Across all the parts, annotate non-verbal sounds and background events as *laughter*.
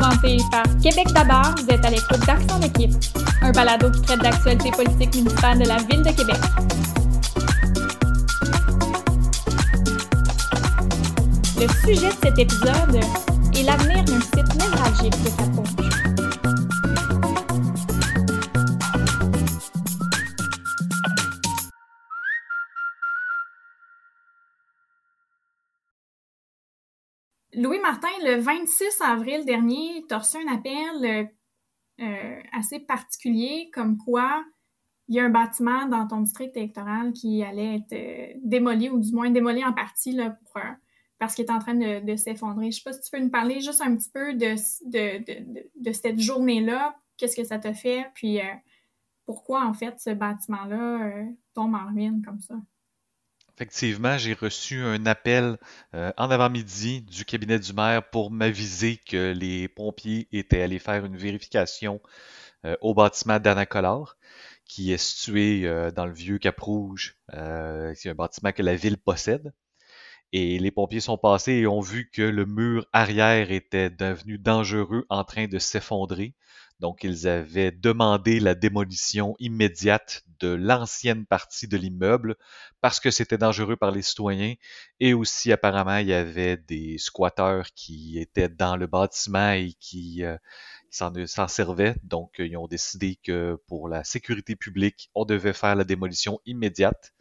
présenté par Québec d'abord, vous êtes à l'écoute d'Action d'équipe, un balado qui traite d'actualité politique municipale de la Ville de Québec. Le sujet de cet épisode est l'avenir d'un site névralgique de Cap-Rouge. Louis Martin, le 26 avril dernier, tu as reçu un appel euh, euh, assez particulier, comme quoi il y a un bâtiment dans ton district électoral qui allait être euh, démoli, ou du moins démoli en partie là, parce qu'il est en train de, s'effondrer. Je sais pas si tu peux nous parler juste un petit peu de, de, cette journée-là, qu'est-ce que ça t'a fait, puis pourquoi en fait ce bâtiment-là tombe en ruine comme ça? Effectivement, j'ai reçu un appel euh, en avant-midi du cabinet du maire pour m'aviser que les pompiers étaient allés faire une vérification euh, au bâtiment d'Anacolor, qui est situé euh, dans le vieux Cap-Rouge. c'est un bâtiment que la ville possède. Et les pompiers sont passés et ont vu que le mur arrière était devenu dangereux en train de s'effondrer. Donc, ils avaient demandé la démolition immédiate de l'ancienne partie de l'immeuble parce que c'était dangereux par les citoyens et aussi apparemment il y avait des squatteurs qui étaient dans le bâtiment et qui euh, s'en servaient. Donc, ils ont décidé que pour la sécurité publique, on devait faire la démolition immédiate.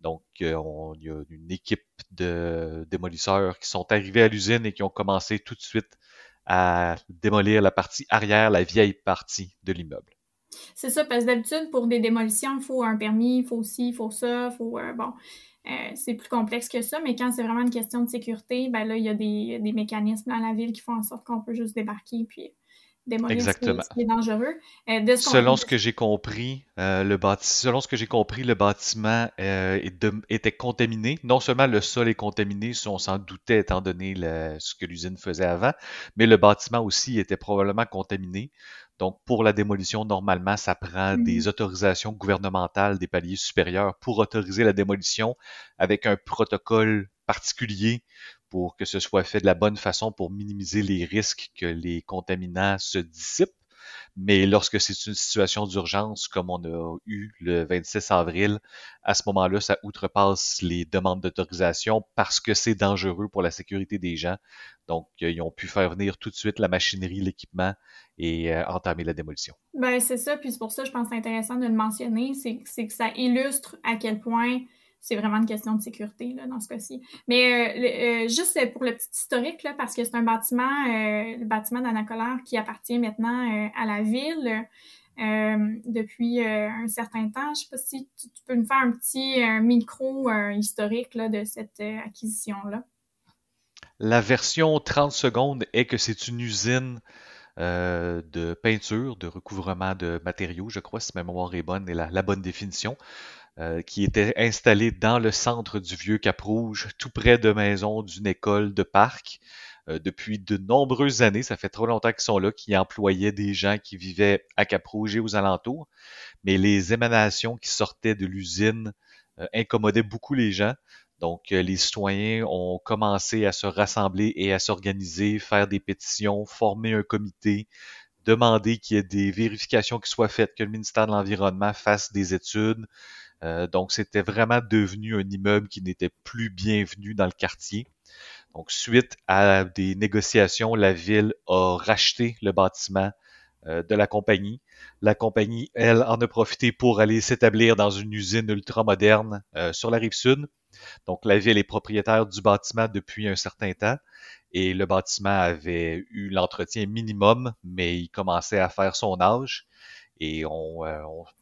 Donc, euh, il y a une équipe de démolisseurs qui sont arrivés à l'usine et qui ont commencé tout de suite à démolir la partie arrière, la vieille partie de l'immeuble. C'est ça, parce que d'habitude, pour des démolitions, il faut un permis, il faut ci, il faut ça, il faut. Euh, bon, euh, c'est plus complexe que ça, mais quand c'est vraiment une question de sécurité, ben là, il y a des, des mécanismes dans la ville qui font en sorte qu'on peut juste débarquer puis démolir Exactement. Ce, qui est, dangereux. Euh, selon ce que j'ai compris, le selon ce que j'ai compris, le bâtiment était contaminé. Non seulement le sol est contaminé, on s'en doutait étant donné ce que l'usine faisait avant, mais le bâtiment aussi était probablement contaminé. Donc, pour la démolition, normalement, ça prend des mmh. autorisations gouvernementales des paliers supérieurs pour autoriser la démolition avec un protocole particulier pour que ce soit fait de la bonne façon pour minimiser les risques que les contaminants se dissipent. Mais lorsque c'est une situation d'urgence, comme on a eu le 26 avril, à ce moment-là, ça outrepasse les demandes d'autorisation parce que c'est dangereux pour la sécurité des gens. Donc, euh, ils ont pu faire venir tout de suite la machinerie, l'équipement et euh, entamer la démolition. Ben, c'est ça. Puis c'est pour ça, je pense, c'est intéressant de le mentionner. C'est que ça illustre à quel point c'est vraiment une question de sécurité là, dans ce cas-ci. Mais euh, euh, juste pour le petit historique, là, parce que c'est un bâtiment, euh, le bâtiment d'Anacolaire qui appartient maintenant à la ville depuis un certain temps. Je ne sais pas si tu, peux nous faire un petit micro historique là, de cette acquisition-là. La version 30 secondes est que c'est une usine de peinture, de recouvrement de matériaux, je crois, si ma mémoire est bonne et la bonne définition. Euh, qui était installé dans le centre du vieux Cap-Rouge, tout près de maison d'une école de parc. Euh, depuis de nombreuses années, ça fait trop longtemps qu'ils sont là, qui employaient des gens qui vivaient à Cap-Rouge et aux alentours. Mais les émanations qui sortaient de l'usine euh, incommodaient beaucoup les gens. Donc, les citoyens ont commencé à se rassembler et à s'organiser, faire des pétitions, former un comité, demander qu'il y ait des vérifications qui soient faites, que le ministère de l'Environnement fasse des études, euh, donc, c'était vraiment devenu un immeuble qui n'était plus bienvenu dans le quartier. Donc, suite à des négociations, la ville a racheté le bâtiment euh, de la compagnie. La compagnie, elle, en a profité pour aller s'établir dans une usine ultramoderne euh, sur la rive sud. Donc, la ville est propriétaire du bâtiment depuis un certain temps et le bâtiment avait eu l'entretien minimum, mais il commençait à faire son âge. Et euh,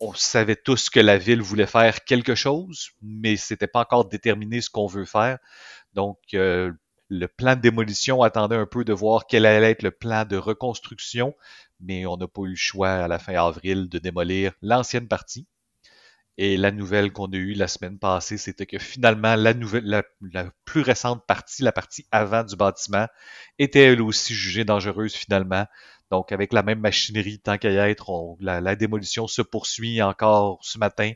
on, savait tous que la ville voulait faire quelque chose, mais c'était pas encore déterminé ce qu'on veut faire. Donc, euh, le plan de démolition attendait un peu de voir quel allait être le plan de reconstruction, mais on n'a pas eu le choix à la fin avril de démolir l'ancienne partie. Et la nouvelle qu'on a eue la semaine passée, c'était que finalement, la, plus récente partie, la partie avant du bâtiment, était elle aussi jugée dangereuse finalement. Donc, avec la même machinerie, tant qu'à y être, la, démolition se poursuit encore ce matin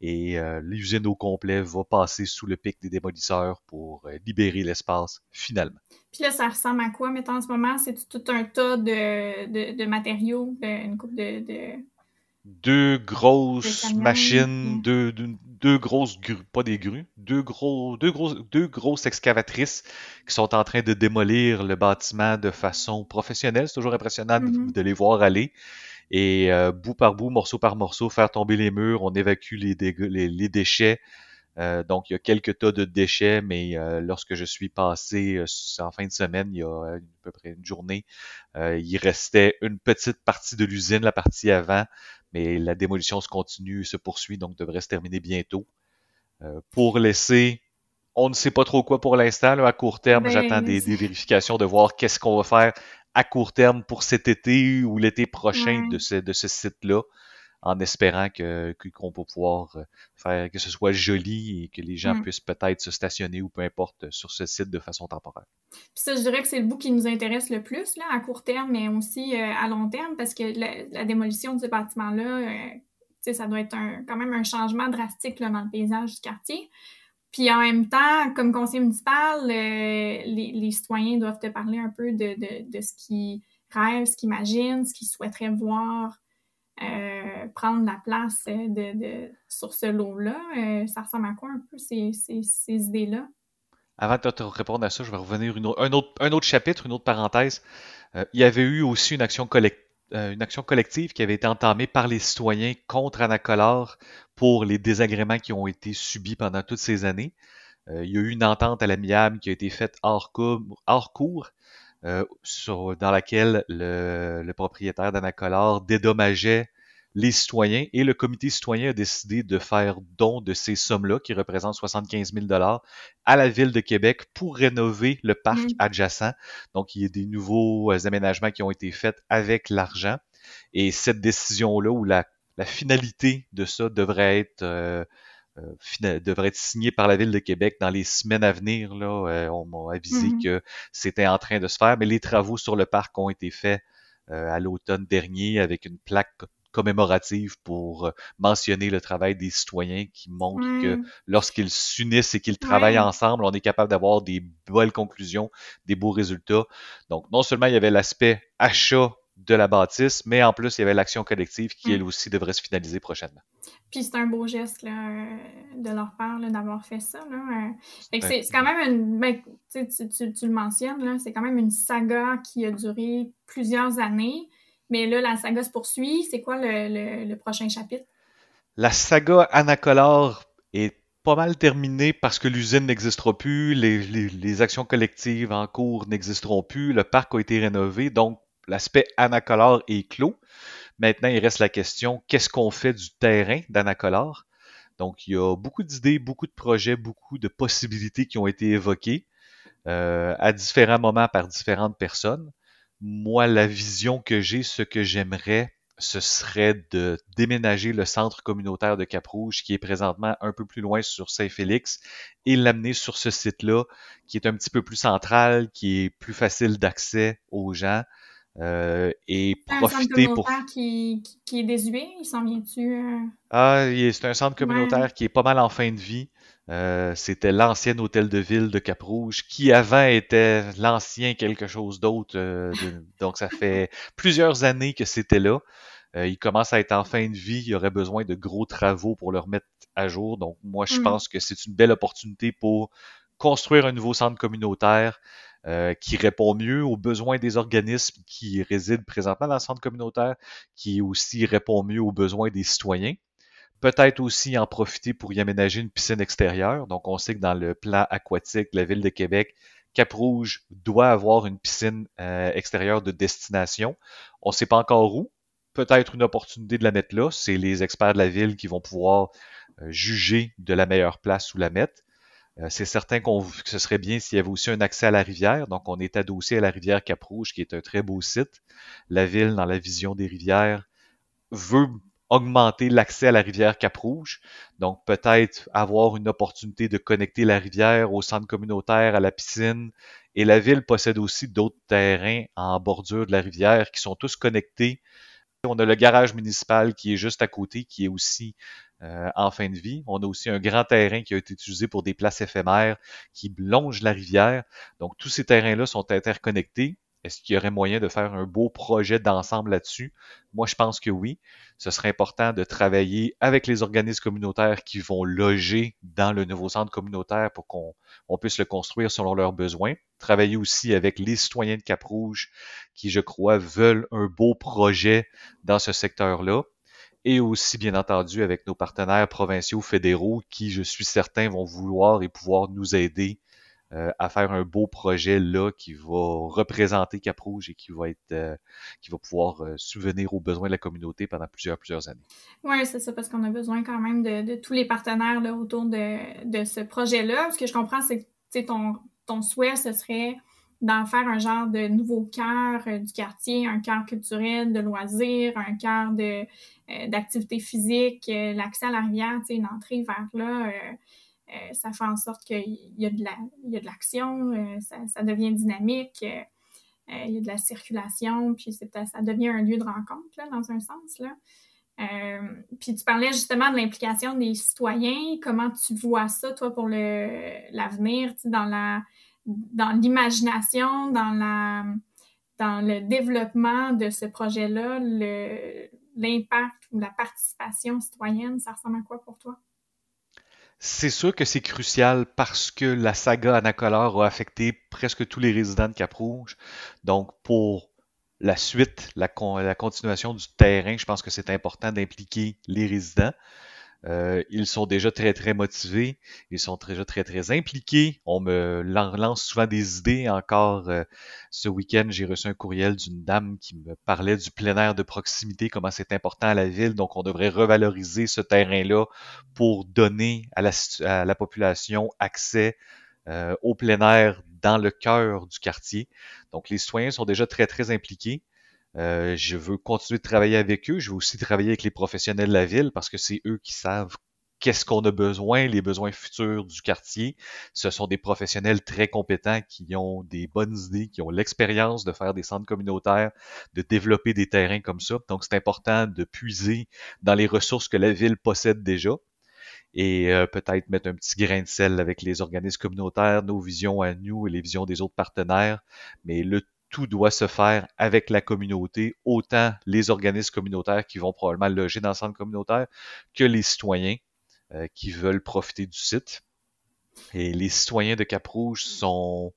et euh, l'usine au complet va passer sous le pic des démolisseurs pour euh, libérer l'espace finalement. Puis là, ça ressemble à quoi, mettons, en ce moment? C'est tout un tas de, de, matériaux, une coupe de, Deux grosses machines, deux, deux, grosses grues, pas des grues, deux, gros, deux, grosses, deux grosses excavatrices qui sont en train de démolir le bâtiment de façon professionnelle. C'est toujours impressionnant de mm-hmm. les voir aller et euh, bout par bout, morceau par morceau, faire tomber les murs, on évacue les, les, déchets. Euh, donc, il y a quelques tas de déchets, mais euh, lorsque je suis passé en fin de semaine, il y a à peu près une journée, il restait une petite partie de l'usine, la partie avant, mais la démolition se continue, se poursuit, donc devrait se terminer bientôt. pour laisser on ne sait pas trop quoi pour l'instant. À court terme, ben, j'attends des, vérifications de voir qu'est-ce qu'on va faire à court terme pour cet été ou l'été prochain de ce, de ce site-là, en espérant que qu'on va pouvoir euh, faire que ce soit joli et que les gens mm. puissent peut-être se stationner ou peu importe sur ce site de façon temporaire. Puis ça, je dirais que c'est le bout qui nous intéresse le plus là, à court terme, mais aussi euh, à long terme, parce que la, démolition de ce bâtiment-là, euh, ça doit être un, quand même un changement drastique là, dans le paysage du quartier. Puis en même temps, comme conseiller municipal, euh, les, citoyens doivent te parler un peu de, ce qu'ils rêvent, ce qu'ils imaginent, ce qu'ils souhaiteraient voir euh, prendre la place euh, sur ce lot-là. ça ressemble à quoi un peu ces, idées-là? Avant de te répondre à ça, je vais revenir une un, autre, un autre chapitre, une autre parenthèse. il y avait eu aussi une action collective euh, qui avait été entamée par les citoyens contre Anacolor pour les désagréments qui ont été subis pendant toutes ces années. Euh, il y a eu une entente à l'amiable qui a été faite hors cours, euh, dans laquelle le, le propriétaire d'Anacolor dédommageait les citoyens et le comité citoyen a décidé de faire don de ces sommes-là, qui représentent 75 000 dollars, à la ville de Québec pour rénover le parc mm. adjacent. Donc, il y a des nouveaux euh, aménagements qui ont été faits avec l'argent. Et cette décision-là, où la, finalité de ça devrait être euh, euh, devrait être signée par la ville de Québec dans les semaines à venir. Là, on m'a avisé mm-hmm. que c'était en train de se faire, mais les travaux sur le parc ont été faits à l'automne dernier avec une plaque commémorative pour euh, mentionner le travail des citoyens qui montrent que lorsqu'ils s'unissent et qu'ils travaillent ensemble, on est capable d'avoir des belles conclusions, des beaux résultats. Donc, non seulement il y avait l'aspect achat de la bâtisse, mais en plus, il y avait l'action collective qui, elle aussi, devrait se finaliser prochainement. Puis c'est un beau geste là, de leur part d'avoir fait ça. C'est quand même une. Ben, tu, tu, le mentionnes, c'est quand même une saga qui a duré plusieurs années. Mais là, la saga se poursuit. C'est quoi le, prochain chapitre? La saga Anacolor est pas mal terminée parce que l'usine n'existera plus, les, actions collectives en cours n'existeront plus, le parc a été rénové, donc l'aspect Anacolor est clos. Maintenant, il reste la question qu'est-ce qu'on fait du terrain d'Anacolor? Donc, il y a beaucoup d'idées, beaucoup de projets, beaucoup de possibilités qui ont été évoquées euh, à différents moments par différentes personnes moi, la vision que j'ai, ce que j'aimerais, ce serait de déménager le centre communautaire de Cap-Rouge, qui est présentement un peu plus loin sur Saint-Félix, et l'amener sur ce site-là, qui est un petit peu plus central, qui est plus facile d'accès aux gens. Euh, et profiter un centre Qui, qui, est désuet, il s'en vient-tu? Euh? Ah, c'est un centre communautaire qui est pas mal en fin de vie. Euh, c'était l'ancien hôtel de ville de Cap-Rouge, qui avant était l'ancien quelque chose d'autre. Euh, donc, ça fait *laughs* plusieurs années que c'était là. Euh, il commence à être en fin de vie. Il y aurait besoin de gros travaux pour le remettre à jour. Donc, moi, je mm. pense que c'est une belle opportunité pour construire un nouveau centre communautaire qui répond mieux aux besoins des organismes qui résident présentement dans le centre communautaire, qui aussi répond mieux aux besoins des citoyens. Peut-être aussi en profiter pour y aménager une piscine extérieure. Donc, on sait que dans le plan aquatique de la ville de Québec, Cap-Rouge doit avoir une piscine euh, extérieure de destination. On ne sait pas encore où. Peut-être une opportunité de la mettre là. C'est les experts de la ville qui vont pouvoir euh, juger de la meilleure place où la mettre. Euh, c'est certain qu'on, que ce serait bien s'il y avait aussi un accès à la rivière. Donc, on est adossé à la rivière Cap-Rouge, qui est un très beau site. La ville, dans la vision des rivières, veut augmenter l'accès à la rivière Cap-Rouge. Donc, peut-être avoir une opportunité de connecter la rivière au centre communautaire, à la piscine. Et la ville possède aussi d'autres terrains en bordure de la rivière qui sont tous connectés On a le garage municipal qui est juste à côté, qui est aussi euh, en fin de vie. On a aussi un grand terrain qui a été utilisé pour des places éphémères qui longent la rivière. Donc, tous ces terrains-là sont interconnectés. Est-ce qu'il y aurait moyen de faire un beau projet d'ensemble là-dessus? Moi, je pense que oui. Ce serait important de travailler avec les organismes communautaires qui vont loger dans le nouveau centre communautaire pour qu'on puisse le construire selon leurs besoins. Travailler aussi avec les citoyens de Cap-Rouge qui, je crois, veulent un beau projet dans ce secteur-là. Et aussi, bien entendu, avec nos partenaires provinciaux, fédéraux, qui, je suis certain, vont vouloir et pouvoir nous aider à faire un beau projet là qui va représenter Cap Rouge et qui va être euh, qui va pouvoir euh, souvenir aux besoins de la communauté pendant plusieurs plusieurs années. Oui, c'est ça, parce qu'on a besoin quand même de, tous les partenaires là, autour de, de ce projet-là. Ce que je comprends, c'est que ton, ton souhait, ce serait d'en faire un genre de nouveau cœur du quartier, un cœur culturel, de loisirs, un cœur de d'activité physique, l'accès à la rivière, une entrée vers là. Euh, ça fait en sorte qu'il y a de l'action, euh, ça, devient dynamique, euh, il y a de la circulation, puis ça devient un lieu de rencontre, dans un sens. Là. puis tu parlais justement de l'implication des citoyens. Comment tu vois ça, toi, pour l'avenir, dans dans l'imagination, dans dans le développement de ce projet-là, l'impact ou la participation citoyenne, ça ressemble à quoi pour toi? C'est sûr que c'est crucial parce que la saga Anacolor a affecté presque tous les résidents de Cap-Rouge. Donc, pour la suite, la, la, continuation du terrain, je pense que c'est important d'impliquer les résidents. Euh, ils sont déjà très, très motivés. Ils sont déjà très, très impliqués. On me lance souvent des idées. Encore euh, ce week-end, j'ai reçu un courriel d'une dame qui me parlait du plein air de proximité, comment c'est important à la ville. Donc, on devrait revaloriser ce terrain-là pour donner à la, population accès euh, au plein air dans le cœur du quartier. Donc, les citoyens sont déjà très, très impliqués. Euh, je veux continuer de travailler avec eux. Je veux aussi travailler avec les professionnels de la ville parce que c'est eux qui savent qu'est-ce qu'on a besoin, les besoins futurs du quartier. Ce sont des professionnels très compétents qui ont des bonnes idées, qui ont l'expérience de faire des centres communautaires, de développer des terrains comme ça. Donc, c'est important de puiser dans les ressources que la ville possède déjà et euh, peut-être mettre un petit grain de sel avec les organismes communautaires, nos visions à nous et les visions des autres partenaires. Mais le tout doit se faire avec la communauté, autant les organismes communautaires qui vont probablement loger dans le centre communautaire que les citoyens euh, qui veulent profiter du site. Et les citoyens de Cap-Rouge sont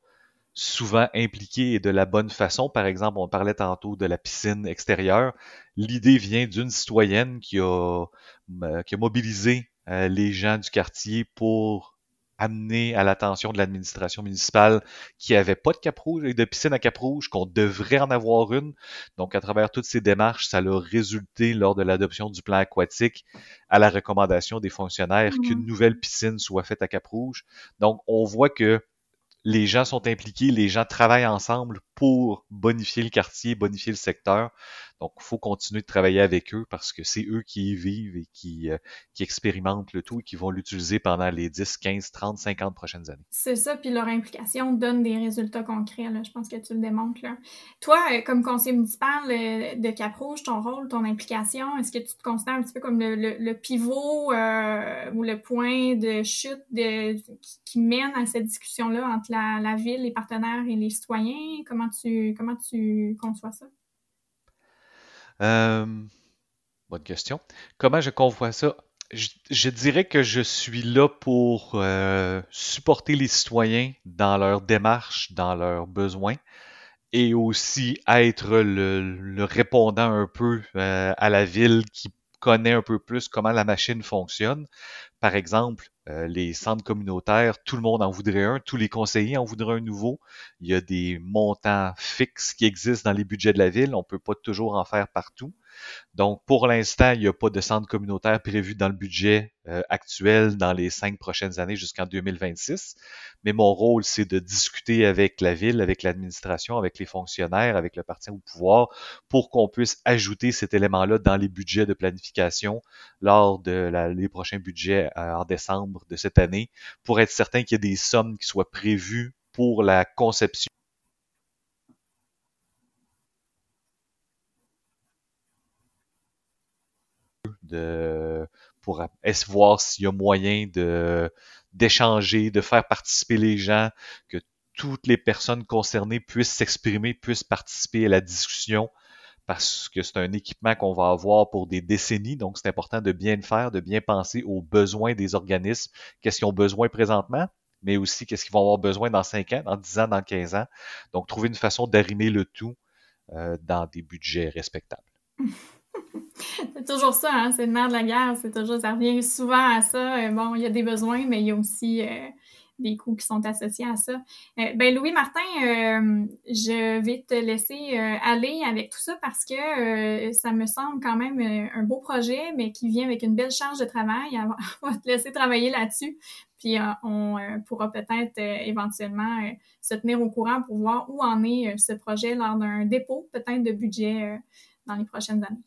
souvent impliqués de la bonne façon. Par exemple, on parlait tantôt de la piscine extérieure. L'idée vient d'une citoyenne qui a, euh, mobilisé euh, les gens du quartier pour amener à l'attention de l'administration municipale qui avait pas de cap rouge et de piscine à cap rouge, qu'on devrait en avoir une. Donc, à travers toutes ces démarches, ça a résulté lors de l'adoption du plan aquatique à la recommandation des fonctionnaires mmh qu'une nouvelle piscine soit faite à cap rouge. Donc, on voit que les gens sont impliqués, les gens travaillent ensemble pour bonifier le quartier, bonifier le secteur. Donc, il faut continuer de travailler avec eux parce que c'est eux qui y vivent et qui, euh, expérimentent le tout et qui vont l'utiliser pendant les 10, 15, 30, 50 prochaines années. C'est ça, puis leur implication donne des résultats concrets. Je pense que tu le démontres. Toi, euh, comme conseiller municipal euh, de Cap-Rouge, ton rôle, ton implication, est-ce que tu te considères un petit peu comme le, pivot ou le point de chute qui, mène à cette discussion-là entre la, la ville, les partenaires et les citoyens? Comment comment tu conçois ça? Euh, bonne question. Comment je convois ça? Je, dirais que je suis là pour euh, supporter les citoyens dans leur démarche, dans leurs besoins, et aussi être le, répondant un peu euh, à la ville qui connaît un peu plus comment la machine fonctionne. Par exemple, les centres communautaires, tout le monde en voudrait un, tous les conseillers en voudraient un nouveau. Il y a des montants fixes qui existent dans les budgets de la ville, on peut pas toujours en faire partout. Donc, pour l'instant, il n'y a pas de centre communautaire prévu dans le budget euh, actuel dans les cinq prochaines années jusqu'en 2026. Mais mon rôle, c'est de discuter avec la ville, avec l'administration, avec les fonctionnaires, avec le parti au pouvoir, pour qu'on puisse ajouter cet élément-là dans les budgets de planification lors de les prochains budgets euh, en décembre de cette année, pour être certain qu'il y ait des sommes qui soient prévues pour la conception de pour voir s'il y a moyen d'échanger, de faire participer les gens, que toutes les personnes concernées puissent s'exprimer, puissent participer à la discussion, parce que c'est un équipement qu'on va avoir pour des décennies, donc c'est important de bien le faire, de bien penser aux besoins des organismes, qu'est-ce qu'ils ont besoin présentement, mais aussi qu'est-ce qu'ils vont avoir besoin dans 5 ans, dans 10 ans, dans 15 ans. Donc, trouver une façon d'arrimer le tout euh, dans des budgets respectables. *laughs* *laughs* c'est toujours ça, hein? c'est le nerf de la guerre, c'est toujours, ça revient souvent à ça. Euh, bon, il y a des besoins, mais il y a aussi euh, des coûts qui sont associés à ça. Euh, ben Louis Martin, euh, je vais te laisser aller avec tout ça parce que ça me semble quand même un beau projet, mais qui vient avec une belle charge de travail. *laughs* On va te laisser travailler là-dessus, puis on pourra peut-être éventuellement se tenir au courant pour voir où en est ce projet lors d'un dépôt peut-être de budget dans les prochaines années.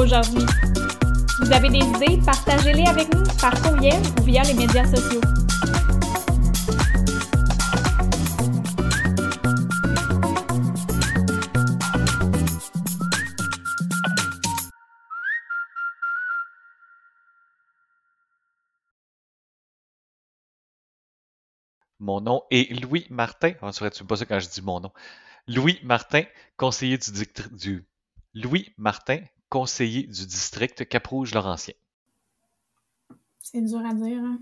Aujourd'hui. Vous avez des idées? Partagez-les avec nous par courriel ou via les médias sociaux. Mon nom est Louis Martin. On ne tu pas ça quand je dis mon nom? Louis Martin, conseiller du, du Louis Martin, conseiller du district Cap-Rouge-Laurentien. C'est dur à dire. Hein?